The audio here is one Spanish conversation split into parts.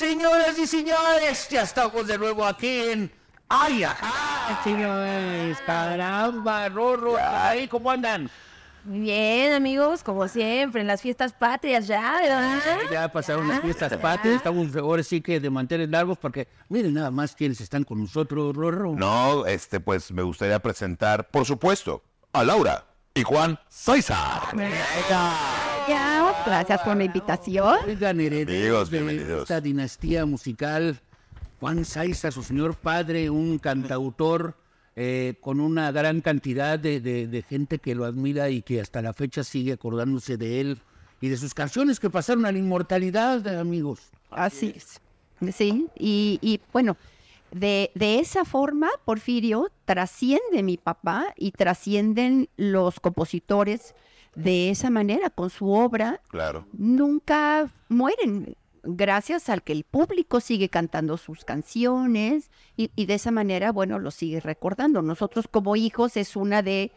Señoras y señores, ya estamos de nuevo aquí en... ¡Ay, ajá! Señores, caramba, Rorro, ahí, ¿cómo andan? Muy bien, amigos, como siempre, en las fiestas patrias ya, ¿verdad? Ya pasaron las Ya, fiestas ya. patrias, estamos ahora sí que de mantener largos porque miren nada más quienes están con nosotros, Rorro. No, este, pues me gustaría presentar, por supuesto, a Laura y Juan César. Gracias por la invitación. Oigan, herederos Amigos, de bienvenidos. esta dinastía musical, Juan Saiza, su señor padre, un cantautor eh, con una gran cantidad de, de- de gente que lo admira y que hasta la fecha sigue acordándose de él y de sus canciones que pasaron a la inmortalidad, amigos. Así es. Sí, y, y, bueno, de, de esa forma, Porfirio, trasciende mi papá y trascienden los compositores de esa manera, con su obra, Claro. nunca mueren, gracias al que el público sigue cantando sus canciones y, y de esa manera, bueno, lo sigue recordando. Nosotros como hijos es una de,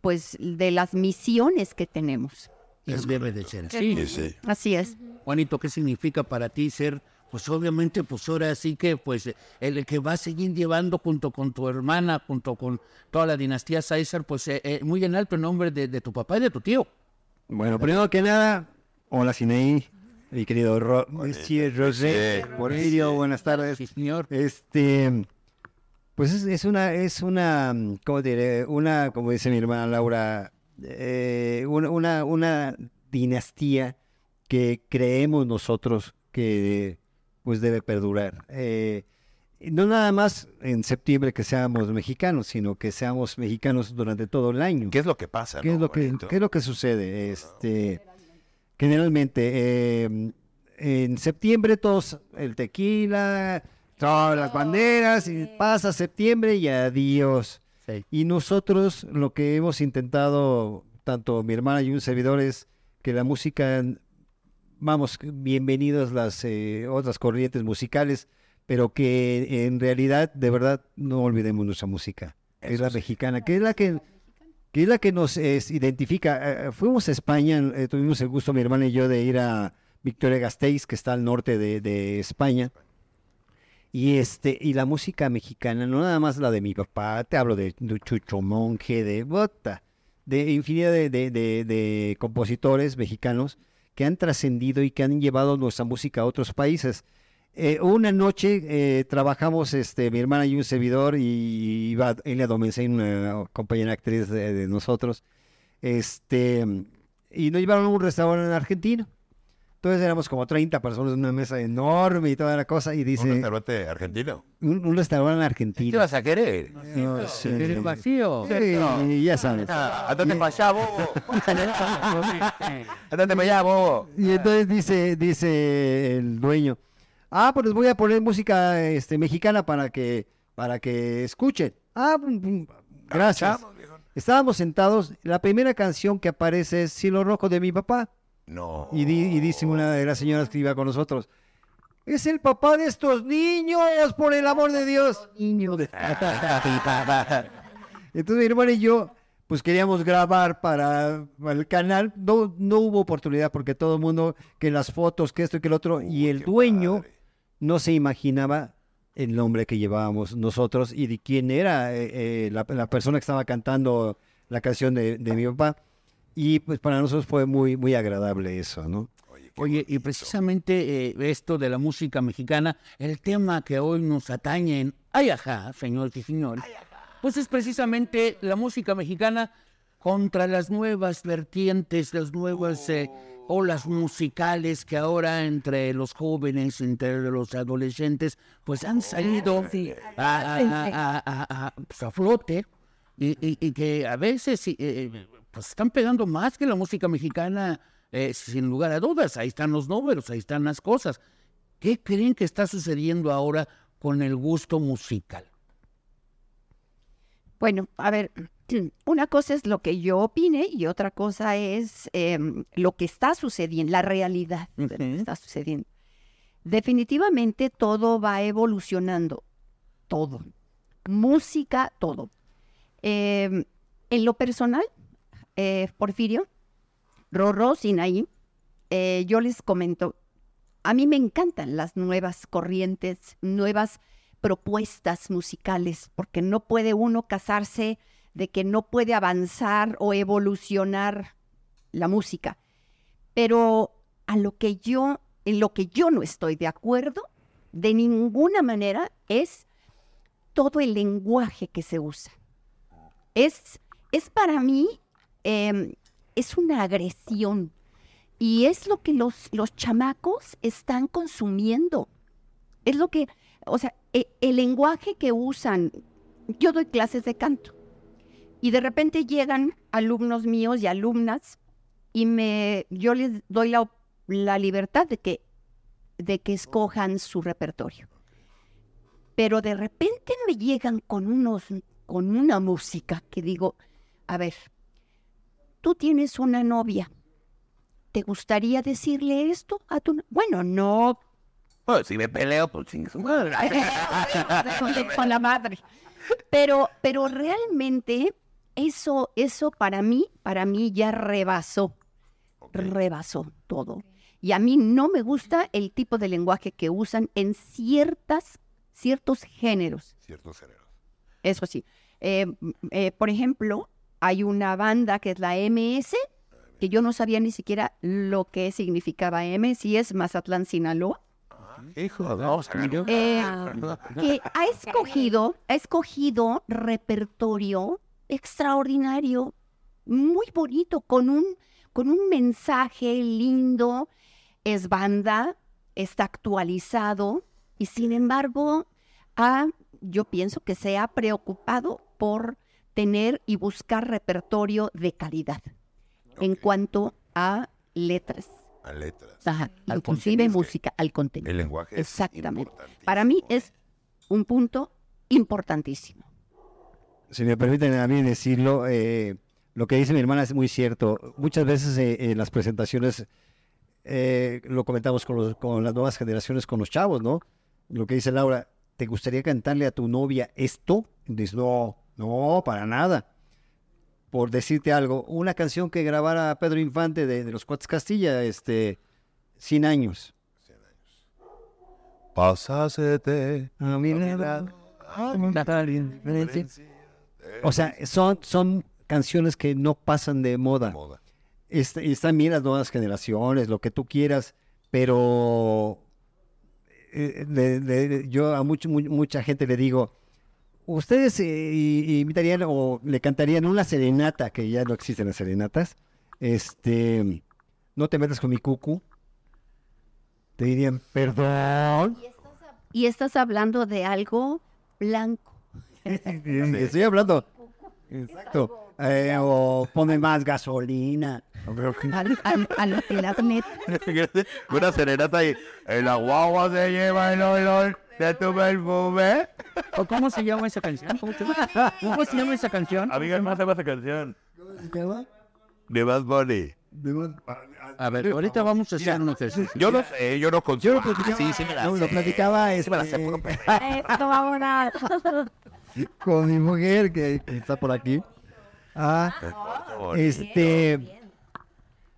pues, de las misiones que tenemos. Y debe de ser así. Sí, sí. Así es. Juanito, ¿qué significa para ti ser, pues obviamente, pues ahora sí que, pues, el que va a seguir llevando junto con tu hermana, junto con toda la dinastía César, pues eh, eh, muy en alto el nombre de, de tu papá y de tu tío. Bueno, primero que nada, hola Cineí, mi querido Ro Monsieur José, Sí. Porfirio, buenas tardes. Sí, señor. Este, pues es, es una, es una, ¿cómo diré? Una, como dice mi hermana Laura, eh, una, una, una dinastía que creemos nosotros que pues debe perdurar. Eh, no nada más en septiembre que seamos mexicanos, sino que seamos mexicanos durante todo el año. ¿Qué es lo que pasa? ¿Qué no, es lo que, qué es lo que sucede? Este, generalmente, eh, en septiembre todos el tequila, todas las banderas, y pasa septiembre y adiós. Sí. Y nosotros lo que hemos intentado, tanto mi hermana y un servidor, es que la música, vamos, bienvenidos las eh, otras corrientes musicales, pero que en realidad, de verdad, no olvidemos nuestra música. Es la mexicana, que es la que que es la que nos es, identifica. Eh, eh, fuimos a España, eh, tuvimos el gusto, mi hermana y yo, de ir a Victoria Gasteiz, que está al norte de, de España. Y este, y la música mexicana, no nada más la de mi papá, te hablo de, de Chucho Monje, de Bota, de infinidad de- de compositores mexicanos que han trascendido y que han llevado nuestra música a otros países. Eh, una noche eh, trabajamos, este, mi hermana y un servidor, y iba Elia Domensein, una compañera actriz de, de nosotros, este, y nos llevaron a un restaurante argentino. Entonces éramos como 30 personas en una mesa enorme y toda la cosa, y ¿Un dice, restaurante argentino? un, un restaurante ¿Qué argentino. vas a querer? No, sí, ¿Eres sí. vacío? Sí, ya sabes. Ah, andate para allá, bobo. andate para allá, bobo. Y entonces dice, dice el dueño, ah, pues les voy a poner música este, mexicana para que, para que escuchen. Ah, gracias. Estábamos sentados, la primera canción que aparece es Cielo Rojo de mi papá. No. Y, di- y dice una de las señoras que iba con nosotros, es el papá de estos niños, por el amor de Dios. Niño. Entonces mi hermana y yo, pues queríamos grabar para, el canal. No, no hubo oportunidad porque todo el mundo, que las fotos, que esto y que el otro. Y el dueño padre. no se imaginaba el nombre que llevábamos nosotros y de quién era eh, eh, la, la persona que estaba cantando la canción de, de mi papá. Y pues para nosotros fue muy, muy agradable eso, ¿no? Oye, y precisamente eh, esto de la música mexicana, el tema que hoy nos atañe en Ay, ajá, señores y señores, pues es precisamente la música mexicana contra las nuevas vertientes, las nuevas eh, olas musicales que ahora entre los jóvenes, entre los adolescentes, pues han salido a, a- a- a- a- pues, a flote y, y- y que a veces eh, eh, pues están pegando más que la música mexicana, eh, sin lugar a dudas. Ahí están los números, ahí están las cosas. ¿Qué creen que está sucediendo ahora con el gusto musical? Bueno, a ver, una cosa es lo que yo opine y otra cosa es em, lo que está sucediendo, la realidad de lo que está sucediendo. Definitivamente todo va evolucionando, todo. Música, todo. Em, en lo personal, eh, Porfirio, Rorro, Sinaí, eh, yo les comento, a mí me encantan las nuevas corrientes, nuevas propuestas musicales, porque no puede uno casarse de que no puede avanzar o evolucionar la música. Pero a lo que yo, en lo que yo no estoy de acuerdo, de ninguna manera, es todo el lenguaje que se usa. Es, es para mí, em, es una agresión. Y es lo que los, los chamacos están consumiendo. Es lo que, o sea, e- el lenguaje que usan. Yo doy clases de canto. Y de repente llegan alumnos míos y alumnas y me, yo les doy la, la libertad de que, de que escojan su repertorio. Pero de repente me llegan con, unos, con una música que digo, a ver, tú tienes una novia, ¿te gustaría decirle esto a tu... no-?" Bueno, no, Pues, si me peleo, pues sin su madre. con la madre. Pero, pero realmente eso, eso para mí, para mí ya rebasó, rebasó todo. Y a mí no me gusta el tipo de lenguaje que usan en ciertas, ciertos géneros. Ciertos géneros. Eso sí. Eh, eh, por ejemplo, hay una banda que es la MS, que yo no sabía ni siquiera lo que significaba M, si es Mazatlán, Sinaloa. Hijo, vamos a. Eh, que ha escogido, ha escogido repertorio extraordinario, muy bonito, con un, con un mensaje lindo, es banda, está actualizado y sin embargo, ha, yo pienso que se ha preocupado por tener y buscar repertorio de calidad en cuanto a letras, A letras. ajá, Al inclusive música, al contenido. El lenguaje Exactamente. Para mí es un punto importantísimo. Si me permiten a mí decirlo, eh, lo que dice mi hermana es muy cierto. Muchas veces eh, en las presentaciones eh, lo comentamos con, los- con las nuevas generaciones, con los chavos, ¿no? Lo que dice Laura, ¿te gustaría cantarle a tu novia esto? Dices, no, no, para nada. Por decirte algo, una canción que grabara Pedro Infante de, de los Cuates Castilla, este, 100 años. Pásate. A mi lado. O sea, son, son canciones que no pasan de moda. Moda. Est- están bien las nuevas generaciones, lo que tú quieras, pero eh, yo a mucho- mucha gente le digo, ustedes eh, i- imitarían o le cantarían una serenata, que ya no existen las serenatas, este, no te metas con mi cucu, te dirían, perdón, Y estás hablando de algo blanco. estoy hablando, exacto, Eh, o ponme más gasolina. Al, al, al internet. Una serenata y en la guagua se lleva el olor de tu perfume. ¿O ¿Cómo se llama esa canción? ¿Cómo se llama, ¿Cómo se llama esa canción? Amiga, ¿cómo se llama esa canción? De Bad Bunny. A ver, ahorita vamos a hacer un ejercicio. Yo no sé, yo no consigo. sí, sí me la No, lo sé. platicaba Sí me la sé, este, puro pe- con mi mujer que está por aquí. Ah, este,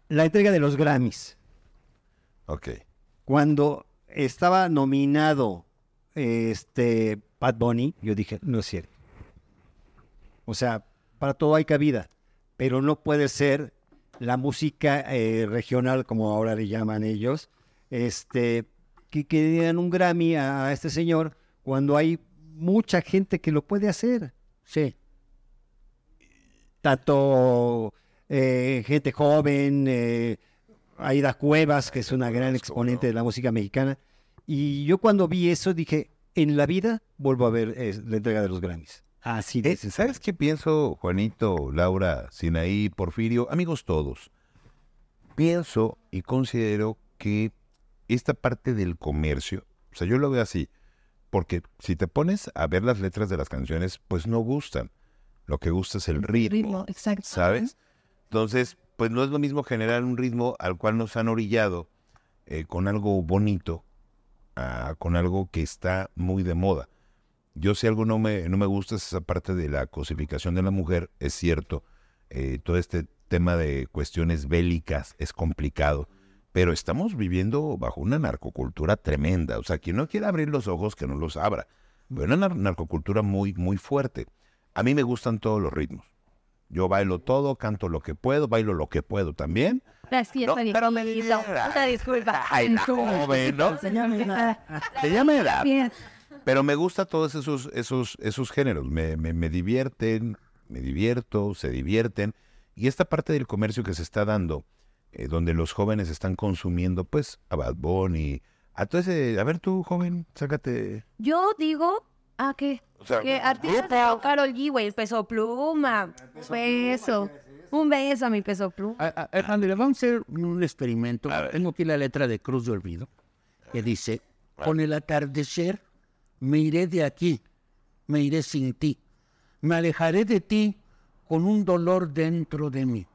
la entrega de los Grammys. Ok. Cuando estaba nominado este Bad Bunny, yo dije, no es cierto. O sea, para todo hay cabida, pero no puede ser la música eh, regional, como ahora le llaman ellos, este, que, que dieran un Grammy a, a este señor cuando hay mucha gente que lo puede hacer. Sí. Tanto eh, gente joven, eh, Aida Cuevas, que es una gran exponente de la música mexicana. Y yo cuando vi eso dije, en la vida vuelvo a ver eh, la entrega de los Grammys. Así de Eh, ¿Sabes qué pienso, Juanito, Laura, Sinaí, Porfirio, amigos todos? Pienso y considero que esta parte del comercio, o sea, yo lo veo así, porque si te pones a ver las letras de las canciones, pues no gustan. Lo que gusta es el ritmo, exacto. ¿sabes? Entonces, pues no es lo mismo generar un ritmo al cual nos han orillado eh, con algo bonito, con algo que está muy de moda. Yo si algo no me, no me gusta es esa parte de la cosificación de la mujer, es cierto, eh, todo este tema de cuestiones bélicas es complicado, pero estamos viviendo bajo una narcocultura tremenda. O sea, quien no quiere abrir los ojos, que no los abra. Pero una nar- narcocultura muy, muy fuerte. A mí me gustan todos los ritmos. Yo bailo todo, canto lo que puedo, bailo lo que puedo también. Pero me viejito. diera. Una disculpa. Ay, la joven, ¿no? Se llama edad. Pero me gusta todos esos, esos, esos géneros. Me, me, me divierten, me divierto, se divierten. Y esta parte del comercio que se está dando, eh, donde los jóvenes están consumiendo, pues, a Bad Bunny, a todo ese... A ver tú, joven, sácate... Yo digo, ¿a qué? O sea, Que artista Carol G, güey, peso pluma. Beso. Un beso a mi peso pluma. Alejandro, vamos a hacer un experimento. Tengo aquí la letra de Cruz de Olvido, que dice, con el atardecer me iré de aquí, me iré sin ti, me alejaré de ti con un dolor dentro de mí.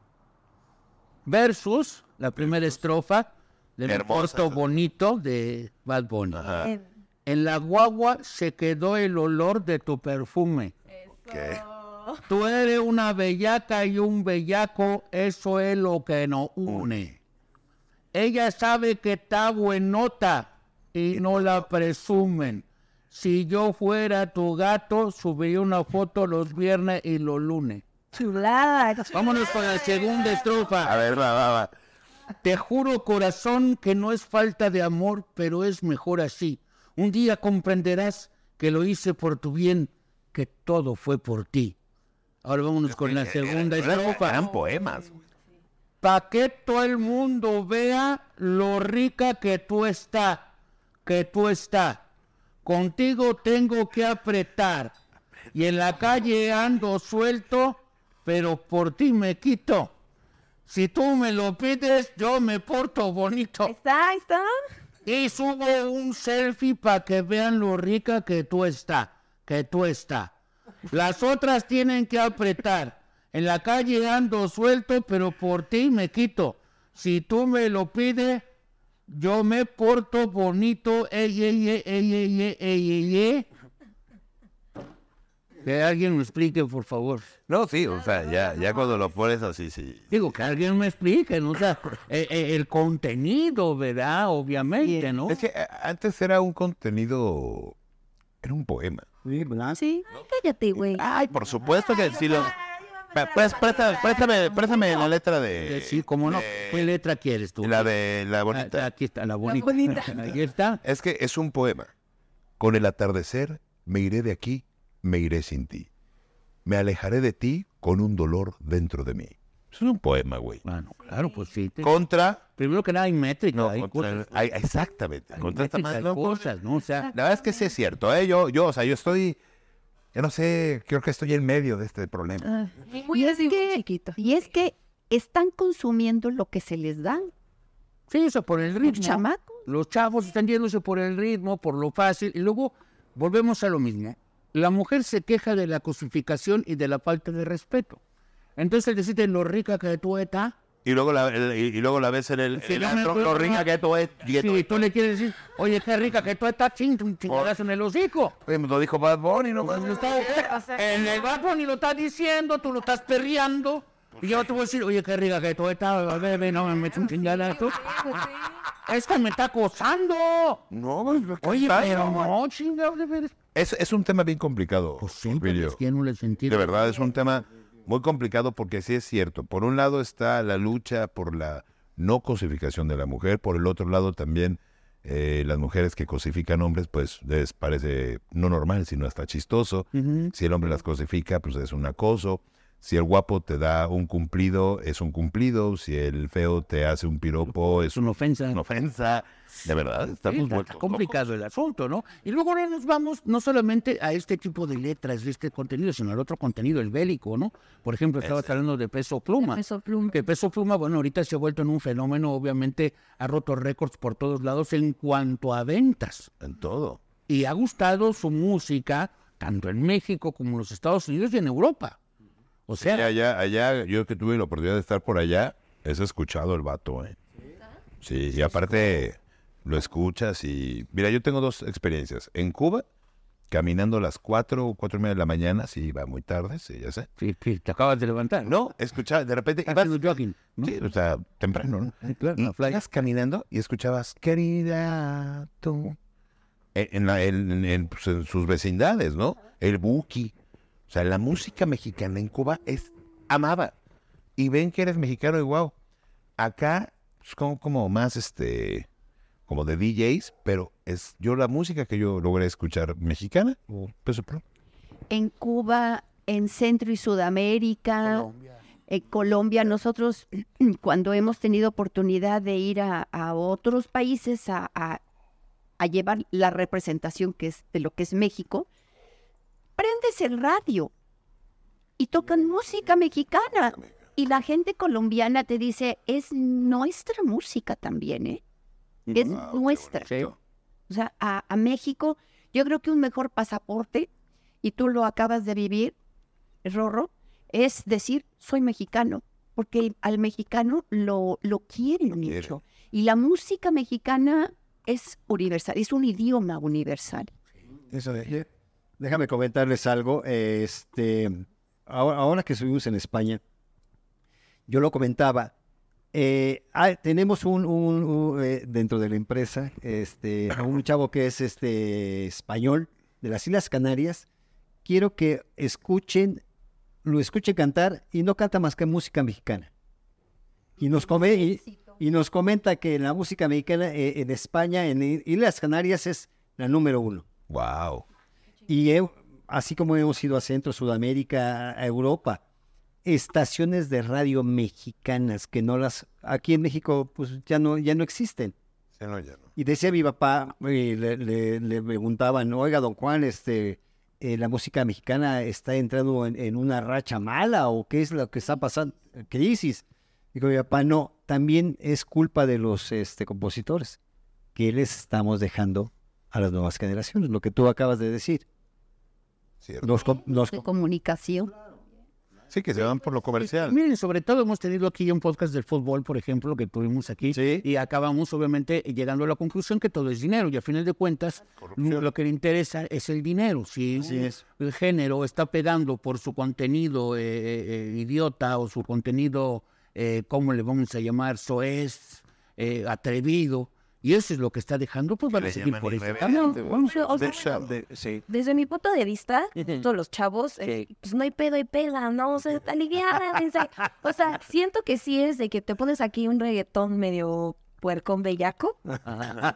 Versus la primera estrofa del Hermosa. corto bonito de Bad Bunny. Eh, En la guagua se quedó el olor de tu perfume. Tú eres una bellaca y un bellaco, eso es lo que nos une. Ella sabe que está buenota y no la presumen. Si yo fuera tu gato, subiría una foto los viernes y los lunes. Chulada. Vámonos con la segunda A estrofa. ver, va, va, va. Te juro, corazón, que no es falta de amor, pero es mejor así. Un día comprenderás que lo hice por tu bien, que todo fue por ti. Ahora vámonos con la segunda estrofa. Eran poemas. Pa' que todo el mundo vea lo rica que tú estás, que tú estás. Contigo tengo que apretar. Y en la calle ando suelto, pero por ti me quito. Si tú me lo pides, yo me porto bonito. Está, está. Y subo un selfie para que vean lo rica que tú estás, que tú estás. Las otras tienen que apretar. En la calle ando suelto, pero por ti me quito. Si tú me lo pides, yo me porto bonito. Ey, ey, ey, que alguien me explique, por favor. No, sí, o sea, ya, ya cuando lo pones así, sí. Digo, que alguien me explique, ¿no? o sea, el, el contenido, ¿verdad? Obviamente, ¿no? Es que eh, antes era un contenido era un poema. Sí. Cállate, güey. Ay, por supuesto que sí lo... Pues, préstame, préstame, préstame la letra de... Eh, sí, cómo no. ¿Qué letra quieres tú? La de la Ah, bonita. Aquí está, la bonita. bonita. Ahí está. Es que es un poema. Con el atardecer me iré de aquí, me iré sin ti. Me alejaré de ti con un dolor dentro de mí. Eso es un poema, güey. Bueno, claro, pues sí. te- Contra... Primero que nada hay métrica, No, hay contra cosas. ay, exactamente. hay Contra esta hay no, cosas, ¿no? O sea, La verdad es que sí es cierto, ¿eh? Yo, yo, o sea, yo estoy... Yo no sé, creo que estoy en medio de este problema. Muy Y es que- chiquito. Y es que están consumiendo lo que se les da. sí, eso por el Los ritmo. chamacos. Los chavos están yéndose por el ritmo, por lo fácil, y luego volvemos a lo mismo. La mujer se queja de la cosificación y de la falta de respeto. Entonces decide lo rica que tú estás. Y luego la, el- y, luego la ves en el... Sí, acuerdo, lo rica ¿no? que tú es. y que tú- tú le quieres decir, oye, qué rica que tú estás, ching, un en el hocico. Oye, me lo dijo Bad Bunny, ¿no? Está- en el barco ni lo estás diciendo, tú lo estás perreando. Y yo te voy a decir, oye, qué rica que tú estás, bebé, no me metes un chingadazo. Es que me está acosando. No, pues, ¿qué Oye, pero no, chingado, de veras. Es, es un tema bien complicado, Pues siempre es que no le sentí. De verdad, es un tema muy complicado porque sí es cierto. Por un lado está la lucha por la no cosificación de la mujer, por el otro lado también eh, las mujeres que cosifican hombres, pues les parece no normal, sino hasta chistoso. Si el hombre las cosifica, pues es un acoso. Si el guapo te da un cumplido, es un cumplido. Si el feo te hace un piropo, es Es una ofensa. una ofensa. De verdad, Sí, está, está complicado el asunto, ¿no? Y luego ahora nos vamos no solamente a este tipo de letras, de este contenido, sino al otro contenido, el bélico, ¿no? Por ejemplo, estabas hablando de peso pluma. Peso pluma. Que peso pluma, bueno, ahorita se ha vuelto en un fenómeno, obviamente ha roto récords por todos lados en cuanto a ventas. En todo. Y ha gustado su música, tanto en México como en los Estados Unidos y en Europa. O sea, Sí, allá, allá, yo que tuve la oportunidad de estar por allá, es escuchado el vato, ¿eh? Sí, y aparte lo escuchas y... Mira, yo tengo dos experiencias. En Cuba caminando a las 4 o 4 y media de la mañana, sí, iba muy tarde, sí, ya sé. Sí, sí, te acabas de levantar. No, escuchaba, de repente ibas, Haciendo jogging. ¿no? sí, o sea, temprano, ¿no? Claro, Y ibas caminando y escuchabas, querida, tú. En, en la- en- en, pues, en sus vecindades, ¿no? El buki. O sea, la música mexicana en Cuba es amada. Y ven que eres mexicano y wow. Acá es como, como más este como de DJs, pero es yo la música que yo logré escuchar mexicana, peso pluma. En Cuba, en Centro y Sudamérica, en Colombia, nosotros cuando hemos tenido oportunidad de ir a, a otros países a, a- a llevar la representación que es de lo que es México, prendes el radio y tocan música mexicana. Y la gente colombiana te dice, es nuestra música también, ¿eh? Es nuestra. O sea, a, a México, yo creo que un mejor pasaporte, y tú lo acabas de vivir, Rorro, es decir, soy mexicano, porque al mexicano lo, lo quieren mucho. Y la música mexicana es universal, es un idioma universal. Eso de- Déjame comentarles algo. Este, ahora, ahora que estuvimos en España, yo lo comentaba. Eh, tenemos un, un- un, eh, dentro de la empresa, este, un chavo que es este español de las Islas Canarias. Quiero que escuchen, lo escuchen cantar y no canta más que música mexicana. Y nos come y, y nos comenta que la música mexicana eh, en España, en Islas Canarias, es la número uno. Wow. Y así como hemos ido a Centro, Sudamérica, a Europa, estaciones de radio mexicanas que no las, aquí en México, pues ya no, ya no existen. Sí, no, ya no. Y decía mi papá, eh, le, le- le preguntaban, oiga, don Juan, este, eh, la música mexicana está entrando en, en una racha mala o qué es lo que está pasando, crisis. Digo, mi papá, no, también es culpa de los este, compositores que les estamos dejando a las nuevas generaciones, lo que tú acabas de decir. Cierto. Los, De com- comunicación. Sí, que se van por lo comercial. Miren, sobre todo hemos tenido aquí un podcast del fútbol, por ejemplo, que tuvimos aquí, Sí. y acabamos obviamente llegando a la conclusión que todo es dinero, y a final de cuentas Corrupción. lo que le interesa es el dinero. Si un- es. el género está pegando por su contenido eh, eh, eh, idiota o su contenido, eh, ¿cómo le vamos a llamar? Soez, eh, atrevido, y eso es lo que está dejando, pues van a seguir por ese camino. güey. Pero, o sea, De show. sí. Desde mi punto de vista, todos los chavos, eh, pues no hay pedo y peda, ¿no? O sea, aliviánense. O sea, siento que sí es de que te pones aquí un reggaetón medio puercón bellaco.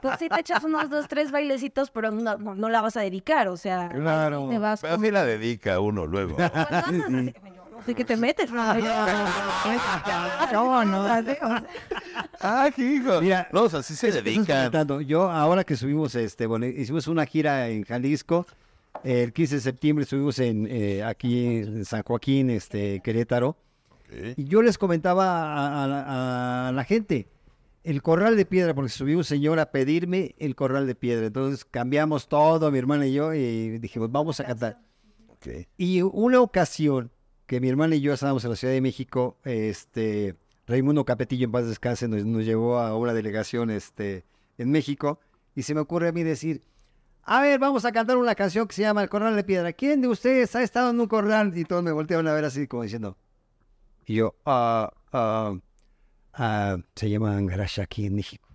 Pues sí te echas unos dos, tres bailecitos, pero no, no, no la vas a dedicar, o sea. Claro. Te vas Pero con- sí la dedica uno luego. cuando andas así, yo no sé qué te metes. No, no. ¡Ah, hijo! Mira, no, o sea, sí se dedican. Yo, ahora que subimos, este, bueno, hicimos una gira en Jalisco. El 15 de septiembre estuvimos en, eh, aquí en San Joaquín, este, Querétaro. Ok. Y yo les comentaba a, a la- a la gente, el corral de piedra, porque subió un señor a pedirme el corral de piedra. Entonces cambiamos todo, mi hermana y yo, y dijimos, vamos a cantar. Ok. Y una ocasión que mi hermana y yo estábamos en la Ciudad de México, este, Raimundo Capetillo en paz descanse nos, llevó a una delegación este, en México y se me ocurre a mí decir, a ver, vamos a cantar una canción que se llama El Corral de Piedra. ¿Quién de ustedes ha estado en un corral? Y todos me voltearon a ver así como diciendo, y yo, ah, ah, ah, se llama Angarash aquí en México.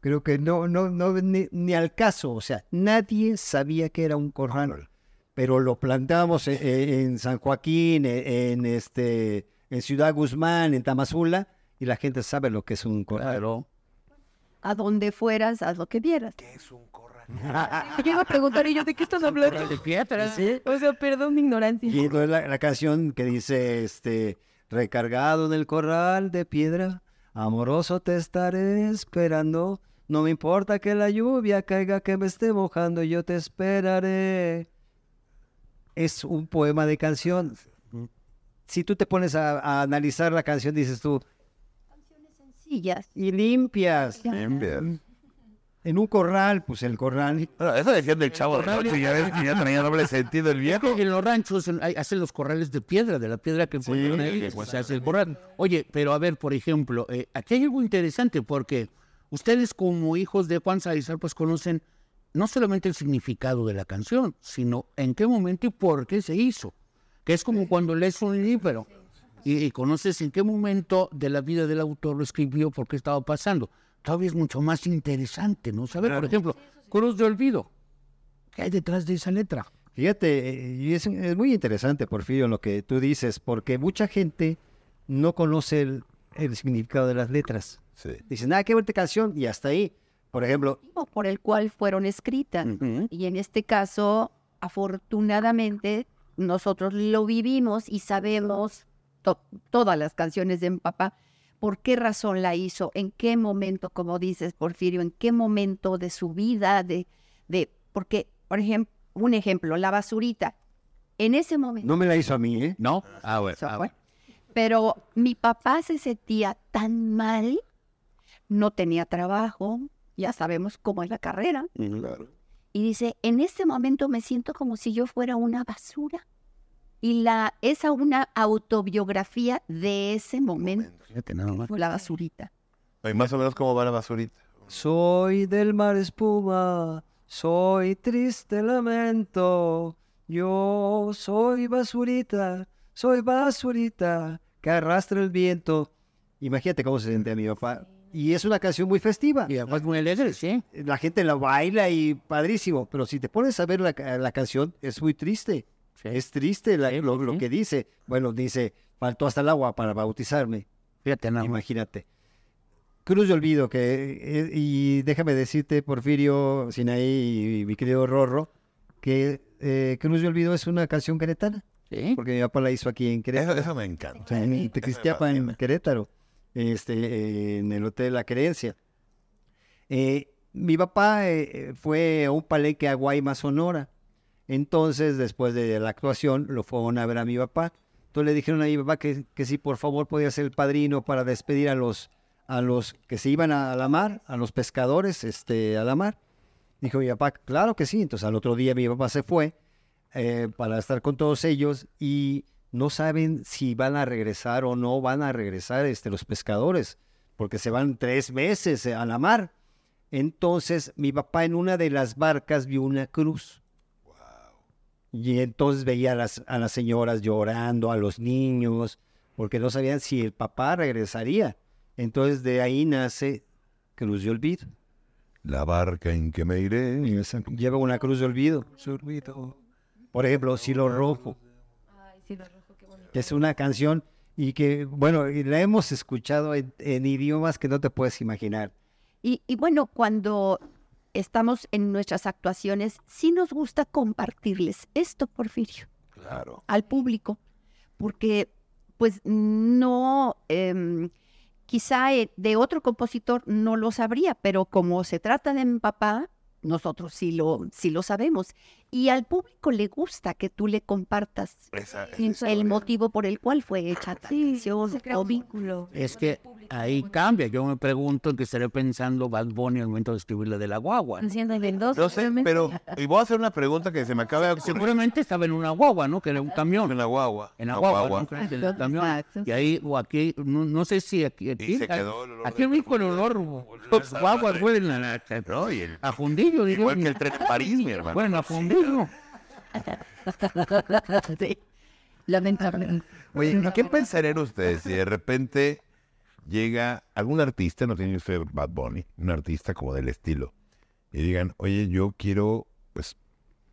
Creo que no, no, no, ni al caso, o sea, nadie sabía que era un corral pero lo planteamos en, en San Joaquín, en, en, este, en Ciudad Guzmán, en Tamazula, y la gente sabe lo que es un corral. Claro. A donde fueras, haz lo que vieras. Yo iba a preguntar y yo, ¿de qué estás hablando? De piedra. O sea, perdón mi ignorancia. Y entonces la, la canción que dice, este, recargado en el corral de piedra, amoroso te estaré esperando, no me importa que la lluvia caiga, que me esté mojando, yo te esperaré. Es un poema de canción. Si tú te pones a, a analizar la canción, dices tú, Sillas. y limpias. Bien. En un corral, pues el corral. Bueno, eso decían del chavo del ocho, ya ves que ya tenía doble sentido el viejo. En los ranchos hay- hacen los corrales de piedra, de la piedra que ponen ahí, que pues, se hace el corral. Oye, pero a ver, por ejemplo, eh, aquí hay algo interesante porque ustedes como hijos de Juan Salazar pues conocen no solamente el significado de la canción, sino en qué momento y por qué se hizo. Que es como cuando lees un libro y, y conoces en qué momento de la vida del autor lo escribió, por qué estaba pasando. Todavía es mucho más interesante, ¿no? Saber, por ejemplo, Cruz de Olvido. ¿Qué hay detrás de esa letra? Fíjate, y es, es muy interesante, Porfirio, lo que tú dices, porque mucha gente no conoce el, el significado de las letras. Sí. Dicen, ah, qué bonita canción, y hasta ahí. Por ejemplo, por el cual fueron escritas. Y en este caso, afortunadamente, nosotros lo vivimos y sabemos to- todas las canciones de mi papá. ¿Por qué razón la hizo? ¿En qué momento, como dices, Porfirio, en qué momento de su vida? De, de, porque, por ejemplo, un ejemplo, la basurita. En ese momento. no me la hizo a mí, ¿eh? ¿No? Ah, bueno. Ah, bueno. Pero mi papá se sentía tan mal, no tenía trabajo, ya sabemos cómo es la carrera, Claro. y dice, en este momento me siento como si yo fuera una basura. Y la, esa una autobiografía de ese momento, Fíjate nada más. fue la basurita. Y más o menos cómo va la basurita. Soy del mar espuma, soy triste lamento. Yo soy basurita, soy basurita que arrastra el viento. Imagínate cómo se sentía mi papá. Y es una canción muy festiva. Y además muy alegre, sí. La gente la baila y padrísimo. Pero si te pones a ver la, la canción, es muy triste. Sí. Es triste la- Sí, lo, sí, lo sí. que dice. Bueno, dice, faltó hasta el agua para bautizarme. Fíjate nada. Imagínate. Cruz de Olvido, que, eh, y déjame decirte, Porfirio, Sinaí y mi querido Rorro, que eh, Cruz de Olvido es una canción queretana, Sí. porque mi papá la hizo aquí en Eso, Querétaro, eso me encanta. o sea, en Tequisquiapa, en Querétaro, este, en el Hotel La Querencia. Eh, mi papá eh, fue a un palenque a Guaymas, Sonora. Entonces, después de la actuación, lo fueron a ver a mi papá. Entonces le dijeron a mi papá que, que si por favor podía ser el padrino para despedir a los, a los que se iban a la mar, a los pescadores este, a la mar. Dijo mi papá, claro que sí. Entonces al otro día mi papá se fue eh, para estar con todos ellos y no saben si van a regresar o no van a regresar este, los pescadores, porque se van tres meses a la mar. Entonces mi papá en una de las barcas vio una cruz. Y entonces veía a las, a las señoras llorando, a los niños, porque no sabían si el papá regresaría. Entonces de ahí nace Cruz de Olvido. La barca en que me iré. Lleva una cruz de olvido. Por ejemplo, Silo Rojo, que es una canción y que, bueno, la hemos escuchado en, en idiomas que no te puedes imaginar. Y, y bueno, cuando estamos en nuestras actuaciones, sí nos gusta compartirles esto, Porfirio. Claro. al público, porque pues no, em, quizá eh, de otro compositor no lo sabría, pero como se trata de mi papá, nosotros sí lo, sí lo sabemos. Y al público le gusta que tú le compartas Esa, esa el historia. motivo por el cual fue hecha se crea o vínculo. Es que ahí cambia. Yo me pregunto en qué estaré pensando Bad Bunny al momento de escribirle de la guagua. ¿no? No sé, pero y voy a hacer una pregunta que se me acaba de ocurrir. Seguramente estaba en una guagua, ¿no? Que era un camión. En la guagua. En la La guagua, guagua. ¿no? En el camión. Y ahí, o aquí, no, no sé si aquí. aquí Y se quedó el olor Aquí en México el olor. Guagua fue en la. No, y el- A fundillo, diría. igual que el tren de París, mi hermano. Bueno, a fundillo. Sí, lamentablemente. Oye, ¿qué pensarían ustedes si de repente llega algún artista, no tiene que ser Bad Bunny, un artista como del estilo, y digan, oye, yo quiero, pues,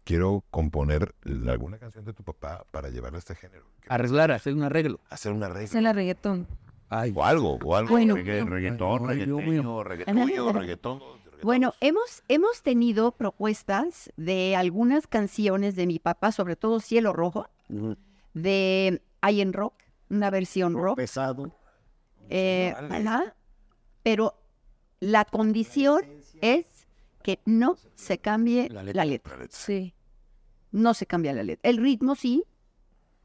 quiero componer alguna canción de tu papá para llevarla a este género? Arreglar, hacer un arreglo. Hacer una Es regla. el reggaetón. Ay, O algo, o algo. Bueno, regga- reggaetón, reggaetonio, reggaetón. Bueno, hemos, hemos tenido propuestas de algunas canciones de mi papá, sobre todo Cielo Rojo, de Hay en Rock, una versión rock. Pesado. eh, pero la condición es que no se cambie La la letra. letra. Sí. No se cambia la letra. El ritmo sí,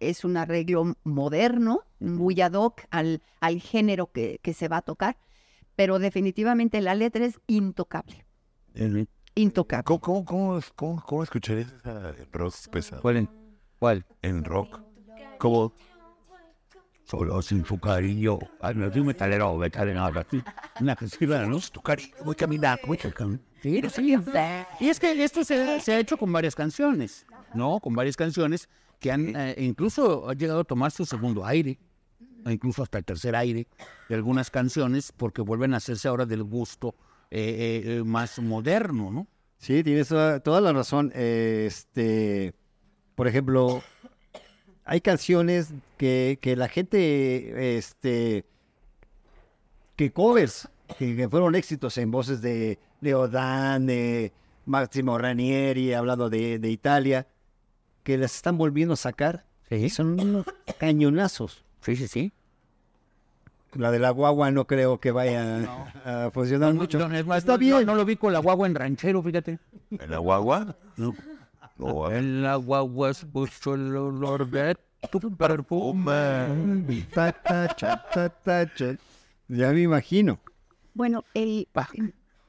es un arreglo moderno, muy ad hoc al, al género que, que se va a tocar, pero definitivamente la letra es intocable. Intocable. ¿Cómo, cómo, cómo, cómo, cómo escucharías esa rock pesado? ¿Cuál? en- ¿Cuál? En rock. ¿Cómo? Solo sin su cariño. Ay, me soy metalero, metalero, así. Una canción, ¿no? Tu cariño, voy caminando, voy caminando. Sí, sí. Y es que esto se, se ha hecho con varias canciones, ¿no? Con varias canciones que han eh, incluso ha llegado a tomar su segundo aire, incluso hasta el tercer aire de algunas canciones, porque vuelven a hacerse ahora del gusto eh, eh, eh, más moderno, ¿no? Sí, tienes toda, toda la razón. Eh, Este, por ejemplo, hay canciones que, que la gente, este, que covers, que, que fueron éxitos en voces de Leo Dan, de Máximo Ranieri, hablando de, de Italia, que las están volviendo a sacar. Y son unos cañonazos. Sí, sí, sí. La de la guagua no creo que vaya a funcionar mucho. No, es más, Está no- bien. No, lo vi con la guagua en ranchero, fíjate. ¿En la guagua? No. En la guagua escucho el olor de tu perfume. Ya me imagino. Bueno, el, Pa.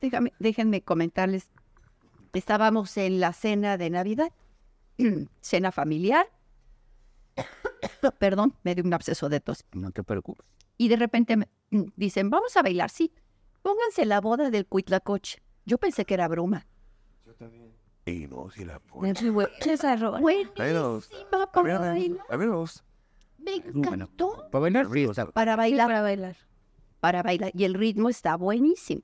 déjame, déjenme comentarles. Estábamos en la cena de Navidad, cena familiar. Perdón, me dio un absceso de tos. No te preocupes. Y de repente me mm, dicen, vamos a bailar, sí. Pónganse la boda del Cuitlacoche. Yo pensé que era broma. Y no, si la pone. Esa roba. Buenísima para bailar. A mí me encantó. Para bailar, Para bailar, Para bailar. para bailar. Y el ritmo está buenísimo.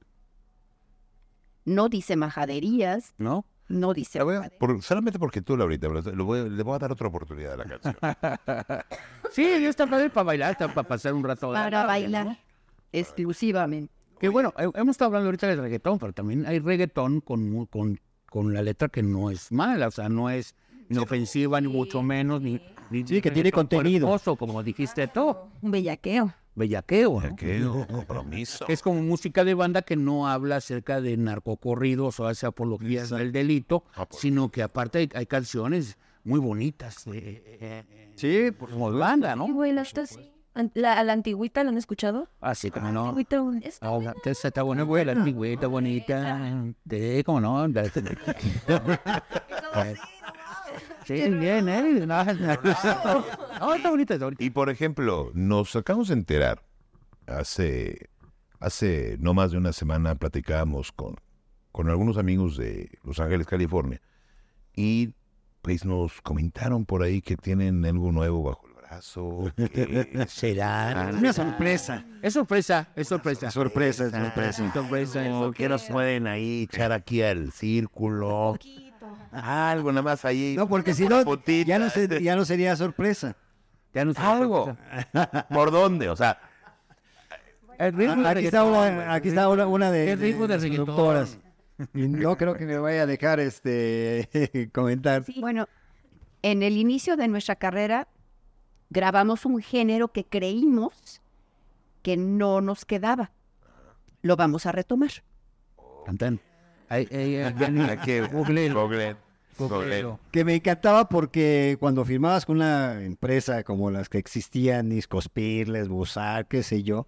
No dice majaderías, ¿no? no dice a- solamente porque tú, Laurita, lo- voy le voy a dar otra oportunidad a la canción. Sí, está padre para bailar, está para pasar un rato. Para bailar ¿no? exclusivamente. Que bueno, he- hemos estado hablando ahorita de reggaetón, pero también hay reggaetón con, con, con la letra que no es mala, o sea, no es inofensiva, ni mucho menos, ni, ni Sí, que tiene contenido. cuerposo, como dijiste tú, Un bellaqueo. bellaqueo, ¿no? ¿Qué? Compromiso. Es como música de banda que no habla acerca de narcocorridos o hace apologías del delito, Ah, pues. sino que aparte hay, hay canciones muy bonitas eh, eh, eh, Sí, por como de banda, ¿no? Y bailaste así. An- La, a la antigüita, ¿la han escuchado? Así como no. Antigüita, un- es- No, esa está buena, güey, la antigüita bonita. Sí, cómo no. Sí, bien, ¿eh? No, no, no, está bonita, está bonita. Y por ejemplo, nos acabamos de enterar, hace, hace no más de una semana platicábamos con, con algunos amigos de Los Ángeles, California, y pues nos comentaron por ahí que tienen algo nuevo bajo el brazo. que- Será. una sorpresa. Es sorpresa, es sorpresa. Sorpresa, es Ah, sorpresa. sorpresa, es No, ¿Qué nos pueden ahí echar aquí al círculo? Algo nada más ahí. No, porque si no, ya no, se- ya no sería sorpresa. Ya no. Algo. ¿Por dónde? O sea, El ritmo de Aquí está una, aquí está una, una de, El ritmo de productoras. Y no creo que me vaya a dejar este comentar. Bueno, en el inicio de nuestra carrera grabamos un género que creímos que no nos quedaba. Lo vamos a retomar. Cantan. Que me encantaba porque cuando firmabas con una empresa como las que existían, Discos Pirles, Busar, qué sé yo,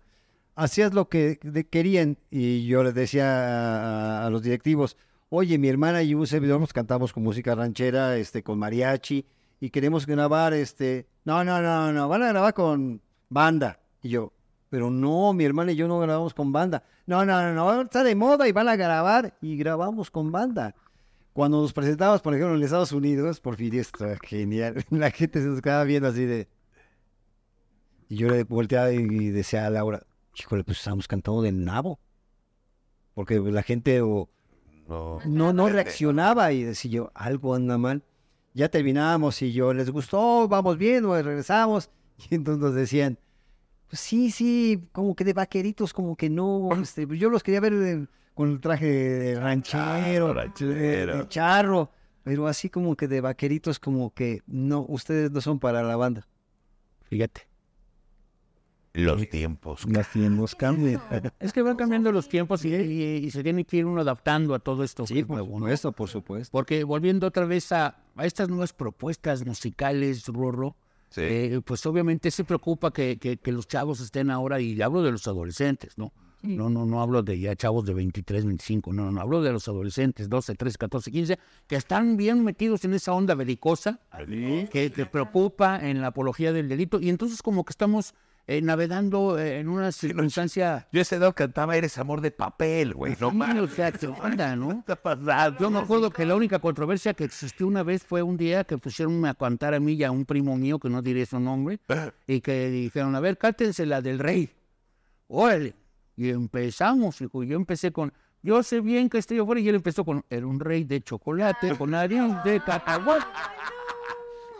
hacías lo que querían y yo les decía a, los directivos, oye, mi hermana y un servidor nos cantamos con música ranchera, este, con mariachi y queremos grabar, este, no, no, no, no, van a grabar con banda. Y yo, pero no, mi hermana y yo no grabamos con banda. No, no, no, no, está de moda y van a grabar y grabamos con banda. Cuando nos presentábamos, por ejemplo, en Estados Unidos, Porfirio, está genial. La gente se nos quedaba viendo así de... Y yo le volteaba y decía a Laura, híjole, pues estamos cantando del nabo. Porque la gente o, No. no, no reaccionaba y decía yo, algo anda mal. Ya terminábamos y yo, ¿les gustó? ¿Vamos bien? ¿O regresamos? Y entonces nos decían, pues sí, sí, como que de vaqueritos, como que no. este, yo los quería ver de- con el traje de ranchero, ranchero. de- de charro, pero así como que de vaqueritos, como que no, ustedes no son para la banda. Fíjate. Los tiempos. Las tiempos cambian. Es que van cambiando los tiempos y, y- y se tiene que ir uno adaptando a todo esto. Sí, por nuevo, ¿no? supuesto, por supuesto. Porque volviendo otra vez a, a estas nuevas propuestas musicales, Rorro, Sí. eh, pues obviamente se preocupa que, que- que los chavos estén ahora, y hablo de los adolescentes, ¿no? No, no, no hablo de ya chavos de 23, 25, no, no, hablo de los adolescentes, 12, 13, 14, 15, que están bien metidos en esa onda belicosa, que te preocupa en la apología del delito, y entonces como que estamos eh, navegando eh, en una circunstancia... Yo ese día cantaba Eres amor de papel, güey. No mames. o sea, ¿qué onda, no? está pasando? Yo me acuerdo que la única controversia que existió una vez fue un día que pusieron a cantar a mí y a un primo mío, que no diré su nombre, y que dijeron, a ver, cántense la del rey. Órale. Y empezamos, hijo. Yo empecé con, yo sé bien que estoy afuera, y él empezó con, era un rey de chocolate, con harina de cacahuate.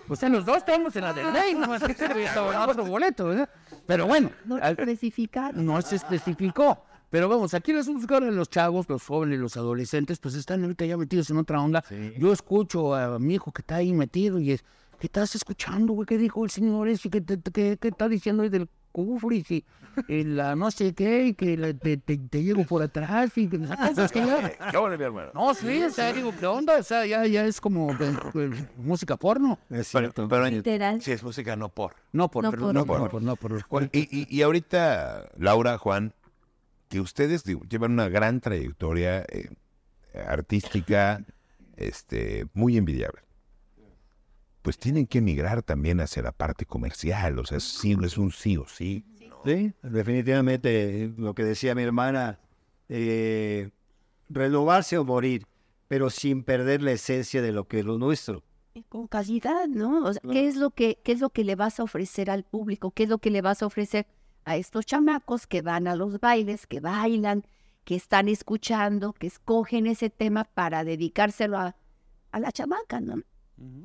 O sea, los dos estamos en la del rey, no más que en otro boleto, ¿verdad? Pero bueno, No especificaron. no se especificó. Pero vamos, aquí les vamos a buscar a los chavos, los jóvenes, los adolescentes, pues están ahorita ya metidos en otra onda. Yo escucho a mi hijo que está ahí metido y es, ¿qué estás escuchando, güey? ¿Qué dijo el señor ese? ¿Qué, te- qué- qué está diciendo ahí del cufris y, y la no sé qué? Y que la- te, te- te llego por atrás y que cosas que ya- ¿Qué onda, mi hermano? No, sí, o sea, digo, ¿qué onda? O sea, ya, ya es como eh, eh, música porno. Es Pero, cierto. pero Literal. si es música, no por. No por, No perdón, por- no por, no por, no por- Y, y- y ahorita, Laura, Juan, que ustedes digo, llevan una gran trayectoria eh, artística, este, muy envidiable. Pues tienen que emigrar también hacia la parte comercial, o sea, sí, es un sí o sí. Sí, definitivamente lo que decía mi hermana, eh, renovarse o morir, pero sin perder la esencia de lo que es lo nuestro. con calidad, ¿no? O sea, ¿qué es lo que qué es lo que le vas a ofrecer al público? ¿Qué es lo que le vas a ofrecer a estos chamacos que van a los bailes, que bailan, que están escuchando, que escogen ese tema para dedicárselo a, a la chamaca, ¿no?